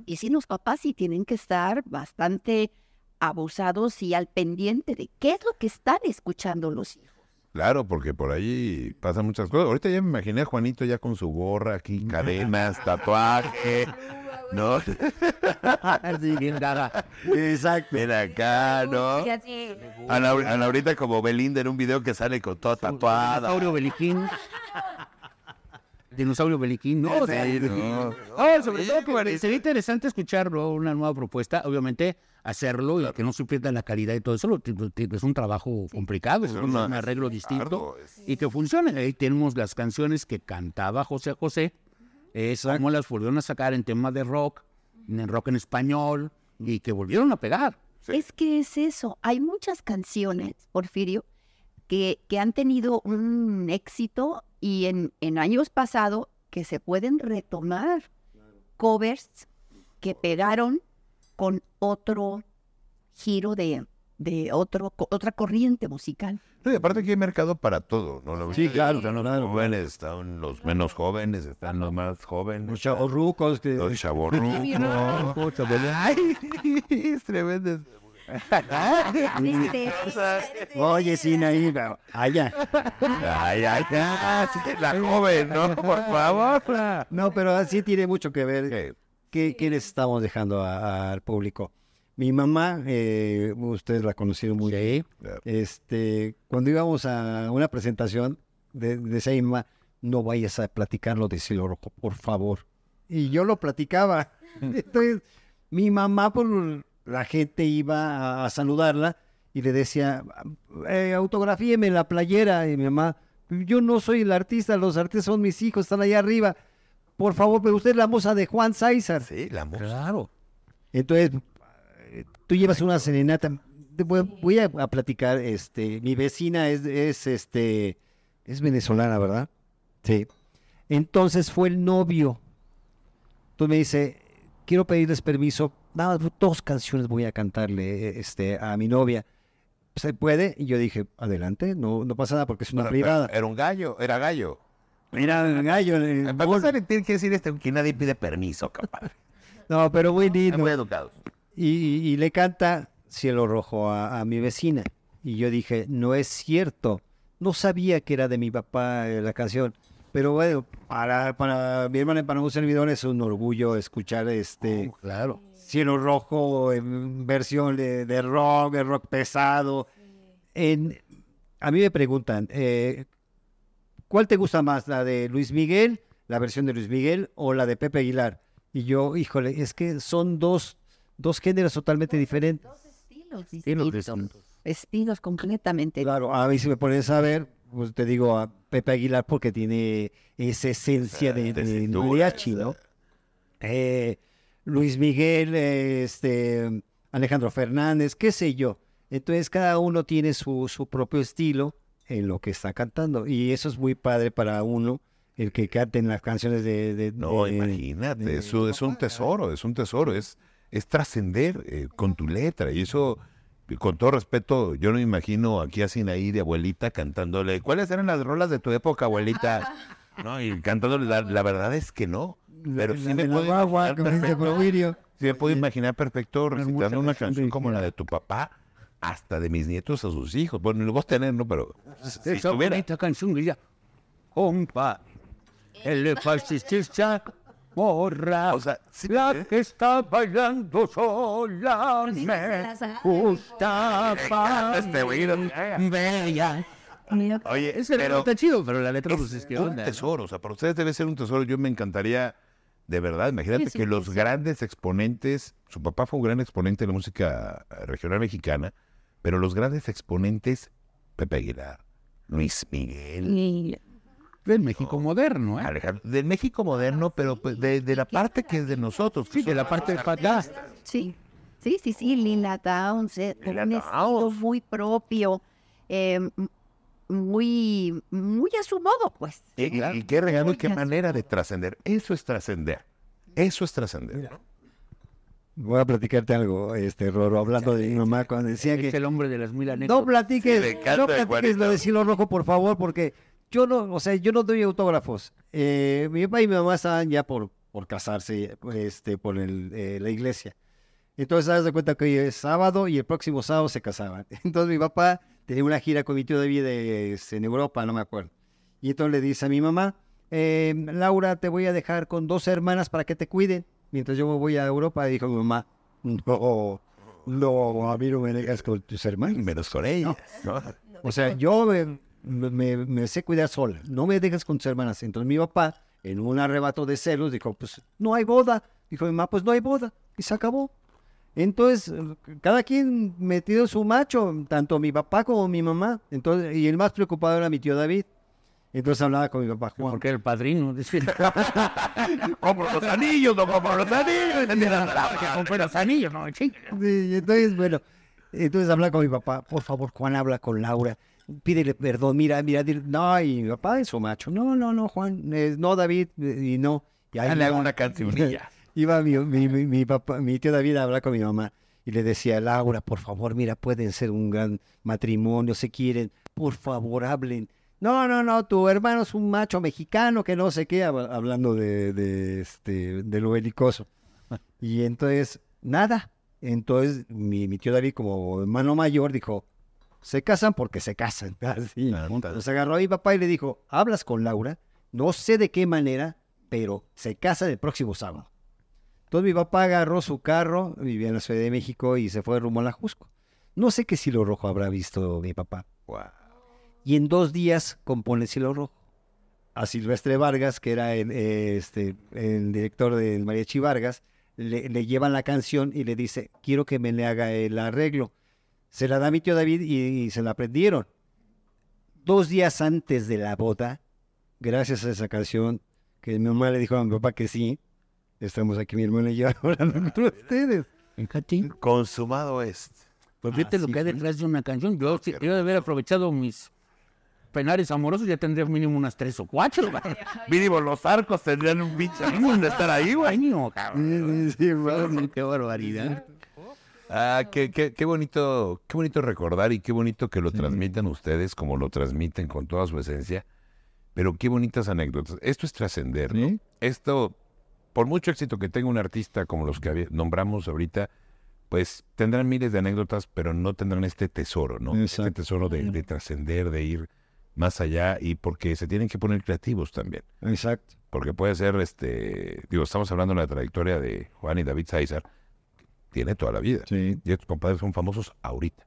Y sí, los papás sí tienen que estar bastante abusados y al pendiente de qué es lo que están escuchando los hijos. Claro, porque por ahí pasan muchas cosas. Ahorita ya me imaginé a Juanito ya con su gorra aquí, cadenas, tatuaje, ¿no? Sí, bien gaga. Exacto. Ven acá, ¿no? Así, Ana, Ana ahorita como Belinda en un video que sale con todo tatuada. Dinosaurio Beliquín. Dinosaurio Beliquín, ¿no? O sea, Sí, no. No, sobre todo que sería interesante escucharlo, una nueva propuesta, obviamente hacerlo y que no se pierda la calidad y todo eso, es un trabajo complicado, es un arreglo distinto Arduo, es- y que funcione. Ahí tenemos las canciones que cantaba José José, es como las volvieron a sacar en temas de rock, en rock en español y que volvieron a pegar. Sí. Es que es eso. Hay muchas canciones, Porfirio, que, que han tenido un éxito y en, en años pasados que se pueden retomar covers que pegaron con otro giro de, de otro, co- otra corriente musical. No, y aparte que hay mercado para todo, ¿no? Sí, claro, Están los jóvenes, están los menos jóvenes, están los más jóvenes. Los chavorrucos que... Los chavorrucos. Ay, es tremendo. Este, Oye, Sinaí, allá. Ay, ay, sí, la joven, ¿no? Por favor. No, pero así tiene mucho que ver. ¿Qué, qué les estamos dejando a- al público? Mi mamá, eh, ustedes la conocieron muy bien. Este, cuando íbamos a una presentación, de, decía mi mamá, no vayas a platicarlo de Cielo Rojo, por favor. Y yo lo platicaba. Entonces, mi mamá, por la gente iba a, a saludarla y le decía, eh, autografíeme la playera. Y mi mamá, yo no soy el artista, los artistas son mis hijos, están allá arriba. Por favor, pero usted es la moza de Juan César. Sí, la música. Claro. Entonces, tú llevas una serenata. Voy, voy a, a platicar, este, mi vecina es, es, este, es venezolana, ¿verdad? Sí. Entonces fue el novio. Entonces me dice, quiero pedirles permiso, nada, más dos canciones voy a cantarle, eh, este, a mi novia. ¿Se puede? Y yo dije, adelante, no, no pasa nada porque es una Pero- privada. Era un gallo, era gallo. Mira, gallo. eh, Para empezar, tiene que decir este que nadie pide permiso, capaz. no, pero muy lindo. Muy educados. Y, y- y le canta Cielo Rojo a, a mi vecina. Y yo dije, no es cierto. No sabía que era de mi papá eh, la canción. Pero bueno, para, para mi hermana y para un servidor es un orgullo escuchar este Claro. Cielo Rojo en versión de, de rock, de rock pesado. En, a mí me preguntan, eh, ¿cuál te gusta más? ¿La de Luis Miguel, la versión de Luis Miguel o la de Pepe Aguilar? Y yo, híjole, es que son dos, dos géneros totalmente diferentes. Estilos Estilos distintos. distintos. Estilos completamente. Claro, a mí si me pones a ver, pues te digo a Pepe Aguilar porque tiene esa esencia de, de Tesitura, mariachi, ¿no? Eh, Luis Miguel, este, Alejandro Fernández, qué sé yo. Entonces cada uno tiene su, su propio estilo en lo que está cantando. Y eso es muy padre para uno, el que canten las canciones de... de- No, de- imagínate, de eso es un tesoro, es un tesoro, es, es trascender eh, con tu letra. Y eso, con todo respeto, yo no me imagino aquí a Sinaí de abuelita cantándole, ¿cuáles eran las rolas de tu época, abuelita? No, y cantándole, la, la verdad es que no. Pero sí la me puedo guagua, sí me puedo imaginar perfecto recitando una canción como la de tu papá, hasta de mis nietos a sus hijos. Bueno, lo vas a tener, ¿no? Pero si Esa bonita canción dice, compa, el fascista morra, O sea, sí, la ¿eh? que está bailando sola Sí, me gustaba Este güey, no- bella. Oye, Ese pero... está chido, pero la letra pues es es que un onda. ¿no? tesoro, o sea, para ustedes debe ser un tesoro. Yo me encantaría, de verdad, imagínate Sí, sí, que sí, los sí. grandes exponentes, su papá fue un gran exponente de la música eh, regional mexicana, pero los grandes exponentes, Pepe Aguilar, Luis Miguel, y- Del México moderno, ¿eh? Alejandro, del México moderno, pero pues, de, de la parte que es de nosotros. Sí, de la parte de Patá. Sí, sí, sí, sí, Lila Downs, eh, un estilo muy propio, eh, muy, muy a su modo, pues. Y, y- y qué regalo y qué manera de trascender. Eso es trascender. Eso es trascender. ¿no? Voy a platicarte algo, este Roro, hablando de mi mamá cuando decía Es que el hombre de las mil no anécdotas. platiques, Sí, no platiques lo de Silo Rojo, por favor, porque yo no, o sea, yo no doy autógrafos. Eh, mi papá y mi mamá estaban ya por, por casarse, este, por el, eh, la iglesia. Entonces, haz de cuenta que hoy es sábado y el próximo sábado se casaban. Entonces, mi papá tenía una gira con mi tío David en Europa, no me acuerdo. Y entonces le dice a mi mamá, eh, Laura, te voy a dejar con dos hermanas para que te cuiden. Mientras yo me voy a Europa, dijo mi mamá, no, no, a mí no me dejas con tus hermanas. Menos con ella. ¿no? O sea, yo me, me- me sé cuidar sola, no me dejes con tus hermanas. Entonces mi papá, en un arrebato de celos, dijo, pues no hay boda. Dijo mi mamá, pues no hay boda. Y se acabó. Entonces, cada quien metido su macho, tanto mi papá como mi mamá. Entonces, y el más preocupado era mi tío David. Entonces hablaba con mi papá, Juan. Porque era el padrino. Compro los anillos, no compro los anillos. que compré los anillos, no. Sí, entonces, bueno, entonces habla con mi papá, por favor, Juan, habla con Laura, pídele perdón, mira, mira, dile- no, y mi papá es su macho, no, no, no, Juan, eh, no, David, y no. Y ahí Dale una cancionilla. Iba mi, mi, mi- mi papá, mi tío David a hablar con mi mamá y le decía, Laura, por favor, mira, pueden ser un gran matrimonio, se quieren, por favor, hablen. No, no, no, tu hermano es un macho mexicano que no sé qué, hab- hablando de, de, este, de lo belicoso. Y entonces, nada. Entonces, mi, mi tío David, como hermano mayor, dijo, se casan porque se casan. Así. Agarró a mi papá y le dijo, hablas con Laura, no sé de qué manera, pero se casa el próximo sábado. Entonces mi papá agarró su carro, vivía en la Ciudad de México y se fue rumbo a la Jusco. No sé qué Silo Rojo habrá visto mi papá. Y en dos días compone Silo Rojo. A Silvestre Vargas, que era el, este, el director del Mariachi Vargas, le, le llevan la canción y le dice, quiero que me le haga el arreglo. Se la da mi tío David y, y se la aprendieron. Dos días antes de la boda, gracias a esa canción, que mi mamá le dijo a mi papá que sí, estamos aquí mi hermana y yo hablando con ustedes. Fíjate, Consumado es. pues fíjate lo Así que hay detrás de una canción. Yo, si yo de haber aprovechado mis penares amorosos, ya tendría mínimo unas tres o cuatro. güey. Mínimo los arcos tendrían un pinche de estar ahí, güey. Cabrón. Sí. Qué barbaridad. Ah, qué, qué, qué bonito, qué bonito recordar y qué bonito que lo transmitan ustedes como lo transmiten con toda su esencia. Pero qué bonitas anécdotas. Esto es trascender, ¿no? Sí. Esto, por mucho éxito que tenga un artista como los que nombramos ahorita, pues tendrán miles de anécdotas, pero no tendrán este tesoro, ¿no? Este Exacto. tesoro de, de trascender, de ir más allá y porque se tienen que poner creativos también. Exacto. Porque puede ser, este, digo, estamos hablando de la trayectoria de Juan y David Sáizar, tiene toda la vida. Sí. Y estos compadres son famosos ahorita.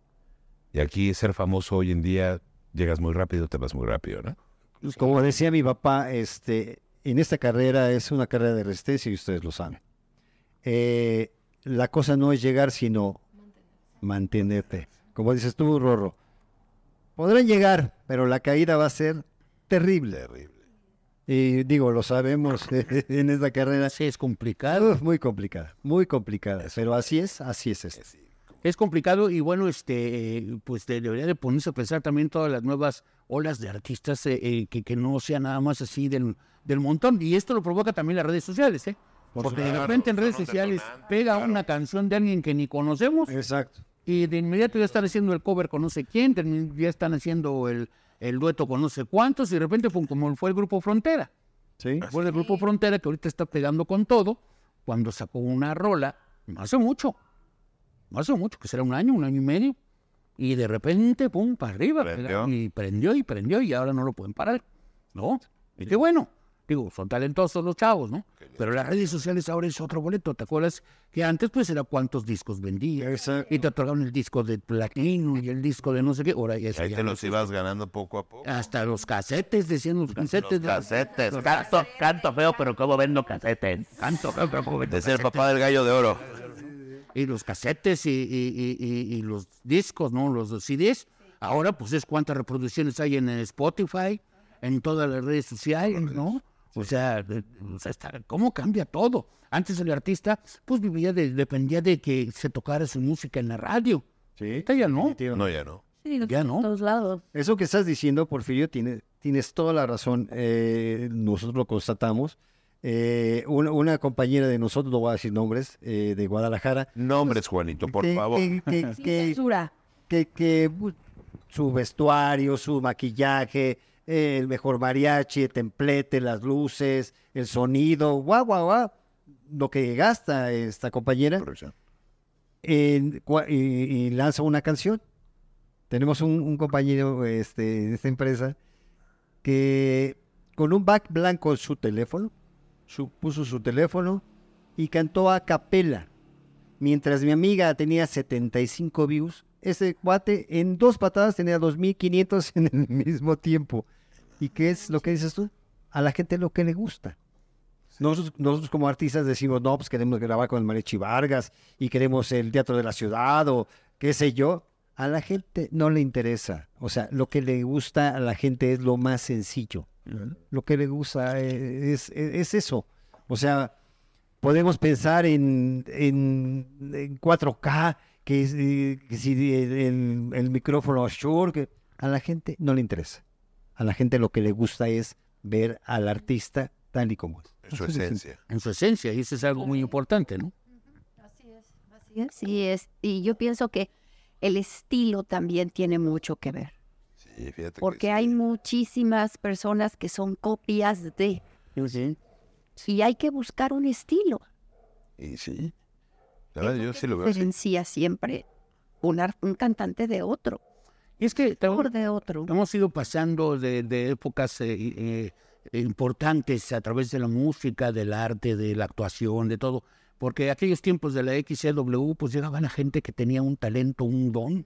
Y aquí ser famoso hoy en día, llegas muy rápido, te vas muy rápido, ¿no? Pues, como decía mi papá, este, en esta carrera es una carrera de resistencia y ustedes lo saben. Eh, la cosa no es llegar, sino mantenerte. Como dices tú, Rorro, podrán llegar, pero la caída va a ser terrible. Terrible. Y digo, lo sabemos en esta carrera. Sí, es complicado. Muy complicada, muy complicada. Pero así es, así es esto. Es complicado y bueno, este, pues de- debería de ponerse a pensar también todas las nuevas olas de artistas eh, eh, que, que no sea nada más así del, del montón. Y esto lo provoca también las redes sociales, ¿eh? Porque de repente en redes sociales pega claro. una canción de alguien que ni conocemos Exacto. y de inmediato ya están haciendo el cover con no sé quién, ya están haciendo el, el dueto con no sé cuántos y de repente fue como fue el grupo Frontera. Sí. Fue el grupo Frontera que ahorita está pegando con todo cuando sacó una rola, no hace mucho, no hace mucho, que será un año, un año y medio, y de repente, pum, para arriba, Prendió. y prendió y prendió y ahora no lo pueden parar, ¿no? Y qué bueno, digo, son talentosos los chavos, ¿no? Pero las redes sociales ahora es otro boleto, ¿te acuerdas? Que antes pues era cuántos discos vendías, Exacto. y te otorgaban el disco de platino y el disco de no sé qué, ahora ya, Ahí te los ibas ganando poco a poco. hasta los casetes, decían los casetes. ¿no? Casetes, canto, canto feo, pero como vendo casetes. Canto, canto, canto, canto, Decía el papá del gallo de oro. Y los casetes y, y- y- los discos, ¿no? Los CDs. Ahora, pues es cuántas reproducciones hay en Spotify, en todas las redes sociales, ¿no? O sea, de- o sea, está- ¿cómo cambia todo? Antes el artista, pues vivía de, dependía de que se tocara su música en la radio. Sí. Ahorita ya no. No, ya no. Sí, Ya no. todos lados. Eso que estás diciendo, Porfirio, tiene, tienes toda la razón. Eh, nosotros lo constatamos. Eh, una, una compañera de nosotros, no voy a decir nombres, eh, de Guadalajara. Nombres, Juanito, por que- favor. que- que- su vestuario, su maquillaje, eh, el mejor mariachi, el templete, las luces, el sonido, guau, guau, guau. Lo que gasta esta compañera Corrección. en y lanza una canción. Tenemos un, un compañero este, de esta empresa que con un back blanco en su teléfono, su- puso su teléfono y cantó a capela. Mientras mi amiga tenía 75 views, ese cuate en dos patadas tenía 2.500 en el mismo tiempo. ¿Y qué es lo que dices tú? A la gente lo que le gusta. Nosotros, nosotros como artistas decimos, no, pues queremos grabar con el Mariachi Vargas y queremos el Teatro de la Ciudad o qué sé yo. A la gente no le interesa. O sea, lo que le gusta a la gente es lo más sencillo. Lo que le gusta eh, es, es- es eso. O sea, podemos pensar en, en, en 4K, que, es, eh, que si el, el- micrófono Shure, que a la gente no le interesa. A la gente lo que le gusta es ver al artista tal y como es. En su esencia. En su esencia, y eso es algo muy importante, ¿no? Así es. Así es. Y yo pienso que el estilo también tiene mucho que ver. Sí, fíjate que Porque sí. hay muchísimas personas que son copias de. Y hay que buscar un estilo. Y sí. La verdad, yo sí lo veo así. Diferencia siempre un, ar- un cantante de otro, Y es que de otro. hemos ido pasando de, de épocas eh, eh, importantes a través de la música, del arte, de la actuación, de todo. Porque aquellos tiempos de la XCW, pues llegaba la gente que tenía un talento, un don.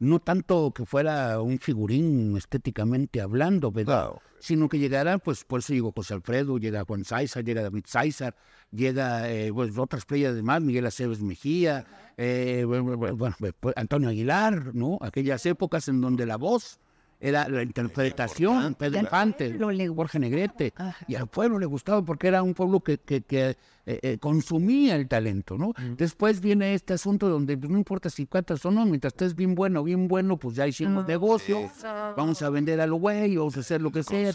No tanto que fuera un figurín estéticamente hablando, ¿verdad? Claro. sino que llegará, pues por eso llegó José Alfredo, llega Juan César, llega David César, llega eh, pues, otras playas de más, Miguel Aceves Mejía, eh, bueno, bueno, bueno, pues, Antonio Aguilar, ¿no? Aquellas épocas en donde la voz era la interpretación, Pedro Infante, Jorge Negrete, y al pueblo le gustaba porque era un pueblo que, que- que, eh, eh, consumía el talento, ¿no? Después viene este asunto donde pues, no importa si cuántas o no, mientras estés bien bueno, bien bueno, pues ya hicimos negocio, vamos a vender a lo güey, vamos a hacer lo que sea.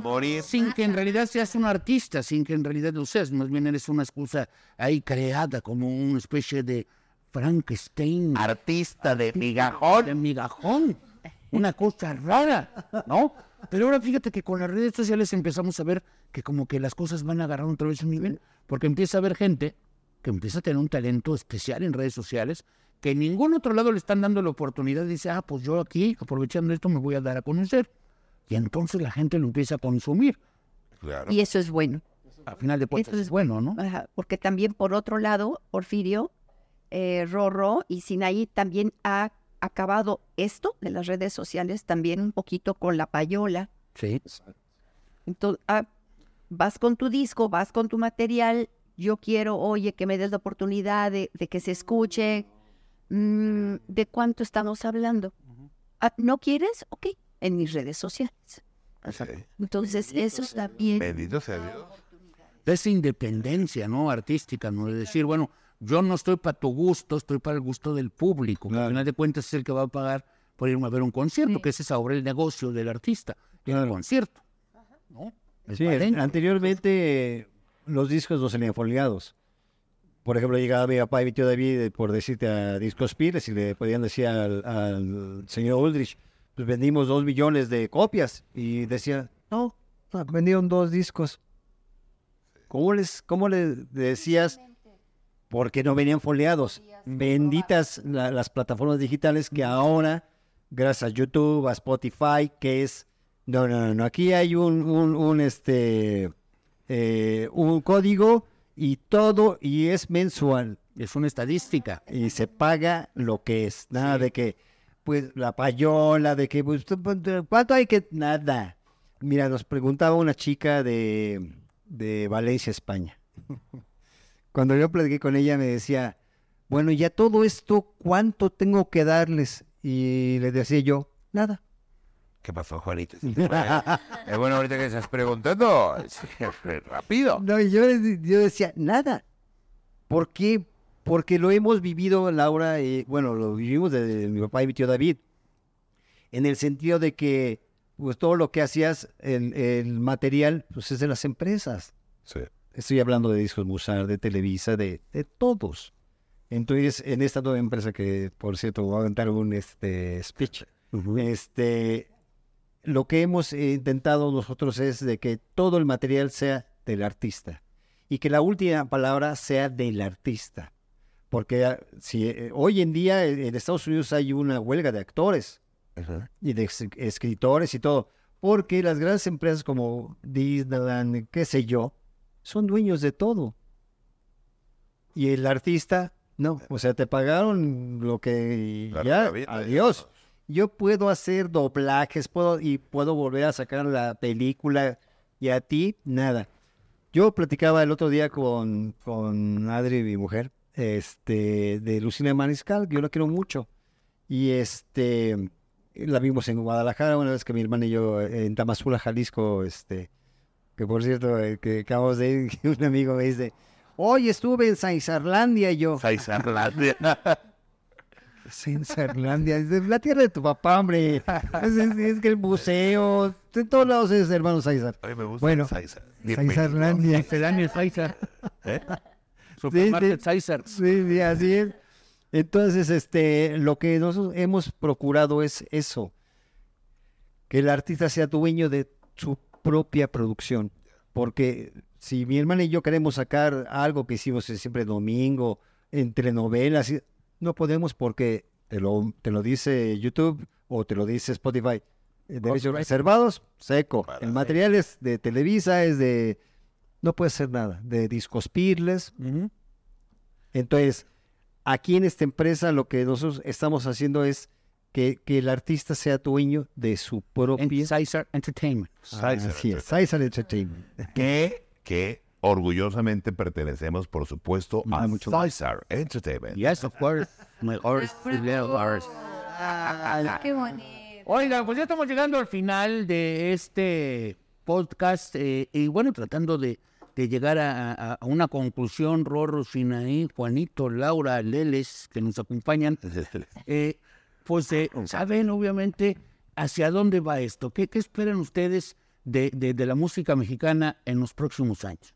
morir. Sin que en realidad seas un artista, sin que en realidad lo seas, más bien eres una excusa ahí creada como una especie de Frankenstein. Artista de migajón. de migajón. Una cosa rara, ¿no? Pero ahora fíjate que con las redes sociales empezamos a ver que como que las cosas van a agarrar otra vez un nivel, porque empieza a haber gente que empieza a tener un talento especial en redes sociales, que en ningún otro lado le están dando la oportunidad, dice, ah, pues yo aquí, aprovechando esto, me voy a dar a conocer. Y entonces la gente lo empieza a consumir. Claro. Y eso es bueno. A final de cuentas es es- bueno, ¿no? Ajá, porque también por otro lado, Porfirio, eh, Rorro y Sinaí también ha acabado esto de las redes sociales también un poquito con la payola. Sí. Entonces, ah, vas con tu disco, vas con tu material, yo quiero, oye, que me des la oportunidad de, de que se escuche. Mm, ¿De cuánto estamos hablando? Ah, ¿No quieres? Ok, en mis redes sociales. Sí. Entonces, eso está bien. Bendito sea Dios. esa independencia, ¿no? Artística, ¿no? De decir, bueno, yo no estoy para tu gusto, estoy para el gusto del público. Claro. Al final de cuentas es el que va a pagar por irme a ver un concierto, Sí. que ese es ahora el negocio del artista, el Claro. concierto. ¿no? El Sí, palenque. anteriormente los discos no salían foliados. Por ejemplo, llegaba mi papá y mi tío David, eh, por decirte a Discos Pires, y le podían decir al, al señor Uldrich, pues vendimos dos millones de copias. Y decía, no, no, vendieron dos discos. ¿Cómo les, cómo les decías? Porque no venían foliados. Benditas la- las plataformas digitales que ahora, gracias a YouTube, a Spotify, que es no, no, no, no. Aquí hay un, un, un, este, eh, un código y todo, y es mensual. Es una estadística. Y se paga lo que es. Nada de que, pues, la payola, de que, pues, pues, ¿cuánto hay que? Nada. Mira, nos preguntaba una chica de, de Valencia, España. Cuando yo platiqué con ella, me decía, bueno, ya todo esto, ¿cuánto tengo que darles? Y le decía yo, nada. ¿Qué pasó, Juanito? es bueno ahorita que estás preguntando. Rápido. No, y yo, yo decía, nada. ¿Por qué? Porque lo hemos vivido, Laura, eh, bueno, lo vivimos de mi papá y mi tío David, en el sentido de que pues todo lo que hacías, el, el material, pues es de las empresas. Sí. Estoy hablando de Discos Musar, de Televisa, de, de todos. Entonces, en esta nueva empresa que, por cierto, voy a aventar un este, speech, este, lo que hemos intentado nosotros es de que todo el material sea del artista y que la última palabra sea del artista. Porque ah, si eh, hoy en día en Estados Unidos hay una huelga de actores y de es- escritores y todo, porque las grandes empresas como Disneyland, qué sé yo, son dueños de todo. Y el artista, no, o sea, te pagaron lo que Claro, ya, vida, adiós. Yo puedo hacer doblajes, puedo y puedo volver a sacar la película y a ti nada. Yo platicaba el otro día con, con Adri, mi mujer, este, de Lucina Maniscal, que yo la quiero mucho. Y este, la vimos en Guadalajara una vez que mi hermana y yo en Tamazula, Jalisco, este, que por cierto, eh, que acabamos de ir, que un amigo me dice, oye, estuve en Saizarlandia y yo, Saizarlandia. Saizarlandia, es la tierra de tu papá, hombre. Es, es- es que el museo, en todos lados es hermano Saizar. A mí me gusta Bueno, Saizar. Saizarlandia. Misceláneo Sáizar. ¿Eh? Supermarket Sáizar. Sí, sí, así es. Entonces, este, lo que nosotros hemos procurado es eso, que el artista sea dueño de su propia producción. Porque si mi hermana y yo queremos sacar algo que hicimos siempre domingo, entre novelas, no podemos porque te lo, te lo dice YouTube o te lo dice Spotify. Eh, Derechos reservados, seco. Para El material es de Televisa, es de... No puede ser nada, de Discos Pirles, entonces, aquí en esta empresa lo que nosotros estamos haciendo es que, que el artista sea dueño de su En propia... Sáizar Entertainment. Saizar. Así es, Saizar Entertainment. Que, que orgullosamente pertenecemos, por supuesto, a Ah, mucho Saizar Entertainment. Yes, of course. My horse, horse. Qué bonito. Oiga, pues ya estamos llegando al final de este podcast eh, y bueno, tratando de, de llegar a, a- a una conclusión, Rorro, Sinaí, Juanito, Laura, Leles, que nos acompañan, eh, pues eh, saben obviamente hacia dónde va esto, qué, qué esperan ustedes de, de- de la música mexicana en los próximos años.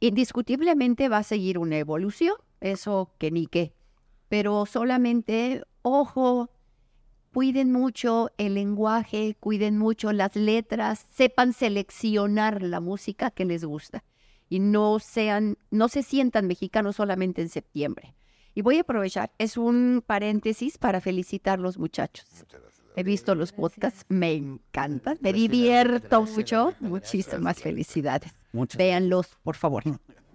Indiscutiblemente va a seguir una evolución, eso que ni qué. Pero solamente, ojo, cuiden mucho el lenguaje, cuiden mucho las letras, sepan seleccionar la música que les gusta y no sean, no se sientan mexicanos solamente en septiembre. Y voy a aprovechar, es un paréntesis para felicitar a los muchachos. He visto los podcasts, me encantan, me divierto mucho. Muchísimas felicidades. Muchas Véanlos, por favor.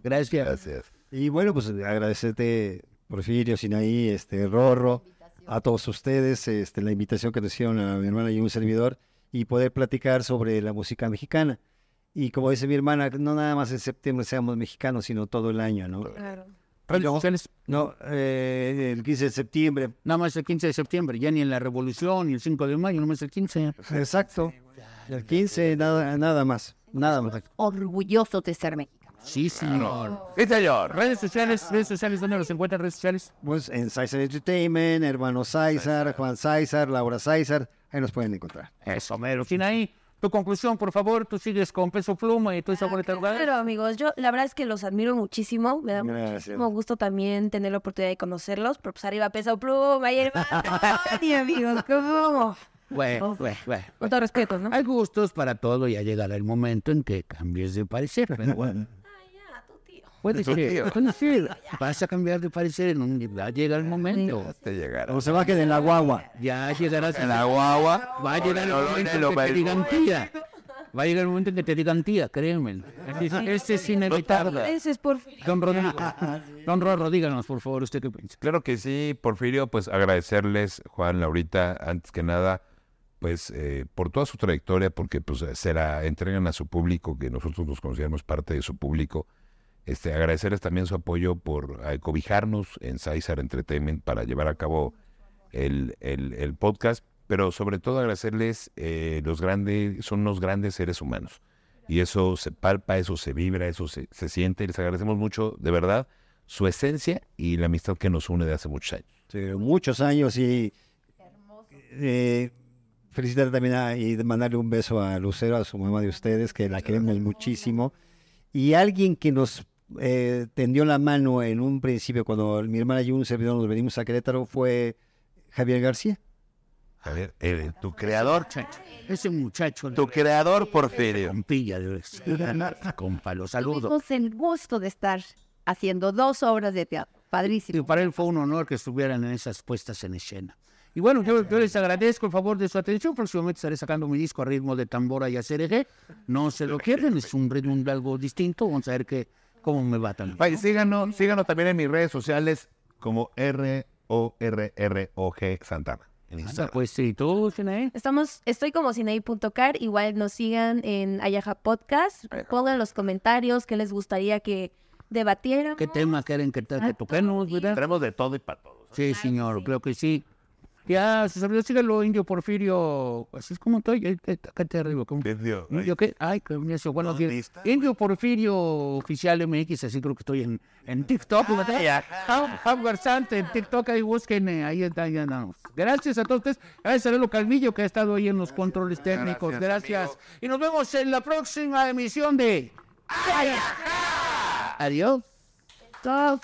gracias. Gracias. Y bueno, pues agradecerte, Porfirio, Sinaí, este, Rorro, a todos ustedes, este, la invitación que nos hicieron a mi hermana y un servidor, y poder platicar sobre la música mexicana. Y como dice mi hermana, no nada más en septiembre seamos mexicanos, sino todo el año, ¿no? Claro. Redes No. sociales, No, eh, el 15 de septiembre, nada más el 15 de septiembre, ya ni en la Revolución, ni el 5 de mayo, nomás el 15. exacto. El 15, nada, nada más, nada más. Orgullosos de ser mexicanos. Sí, señor. Sí, señor. Redes sociales, redes sociales, ¿dónde los encuentran redes sociales? Pues en César Entertainment, hermano César, Juan César, Laura César, ahí nos pueden encontrar. Eso, mero. Sin ahí, tu conclusión, por favor, tú sigues con peso pluma y toda esa bonita lugar. Pero amigos, yo la verdad es que los admiro muchísimo. Me da Gracias. muchísimo gusto también tener la oportunidad de conocerlos. Pero pues arriba peso pluma y hermano. Amigos, ¿cómo? Bueno, bueno, bueno. Con todo respeto, ¿no? Hay gustos para todo y ya llegará el momento en que cambies de parecer. Pero bueno, Ay, ya, tu tío. Puede ser, puede ser. Vas a cambiar de parecer en un ya llega el momento. Te llegará. O se bajen en la guagua. Ya llegarás En la guagua. Va a llegar el momento que te digan tía. Va a llegar el momento en que te digan tía, créeme. Ese, es inevitable. Ese es por Don Rodrigo. Don Rorro, díganos, por favor, ¿usted qué piensa? Claro que sí, Porfirio, pues agradecerles, Juan, Laurita, antes que nada, pues eh, por toda su trayectoria, porque pues se la entregan a su público, que nosotros nos consideramos parte de su público. Este, agradecerles también su apoyo por eh, cobijarnos en Caesar Entertainment para llevar a cabo el, el- el podcast, pero sobre todo agradecerles eh, los grandes, son unos grandes seres humanos. Y eso se palpa, eso se vibra, eso se, se siente. y Les agradecemos mucho, de verdad, su esencia y la amistad que nos une de hace muchos años. Sí, muchos años y eh, felicitar también a- y mandarle un beso a Lucero, a su mamá de ustedes, que la queremos muchísimo. Y alguien que nos eh, tendió la mano en un principio, cuando mi hermana y un servidor nos venimos a Querétaro, fue Javier García. A ver, eh, tu creador, Ese muchacho. tu creador, Porfirio. Compilla de Compa, lo saludo. Tuvimos el gusto de estar haciendo dos obras de teatro. Y Padrísimo. para él fue un honor que estuvieran en esas puestas en escena. Y bueno, yo, yo les agradezco el favor de su atención. Próximamente estaré sacando mi disco a ritmo de tambora y ACRG. No se lo pierden, es un ritmo algo distinto. Vamos a ver qué, cómo me va también. Síganos, síganos también en mis redes sociales como R-O-R-R-O-G Santana. En Anda, Instagram. pues sí, tú, Sinaí. Estamos, estoy como Sinaí.car, igual nos sigan en Ayaja Podcast, pongan los comentarios qué les gustaría que debatiéramos. ¿Qué tema quieren que, te- que toquemos? Tenemos de todo y para todos. Sí, señor, creo que sí. Ya, se sabía, sígalo, Indio Porfirio. Así es como estoy. Acá te arriba. ¿cómo? Indio, ay, ¿Indio qué? Ay, qué. Bueno. Indio Porfirio Oficial MX, así creo que estoy en, en TikTok, Ham Garzante, en TikTok, ahí busquen, eh, ahí está, ya andamos. Gracias a todos ustedes. Gracias a Lelo Calvillo, que ha estado ahí en los controles técnicos. Gracias. Y nos vemos en la próxima emisión de... Adiós. Chao.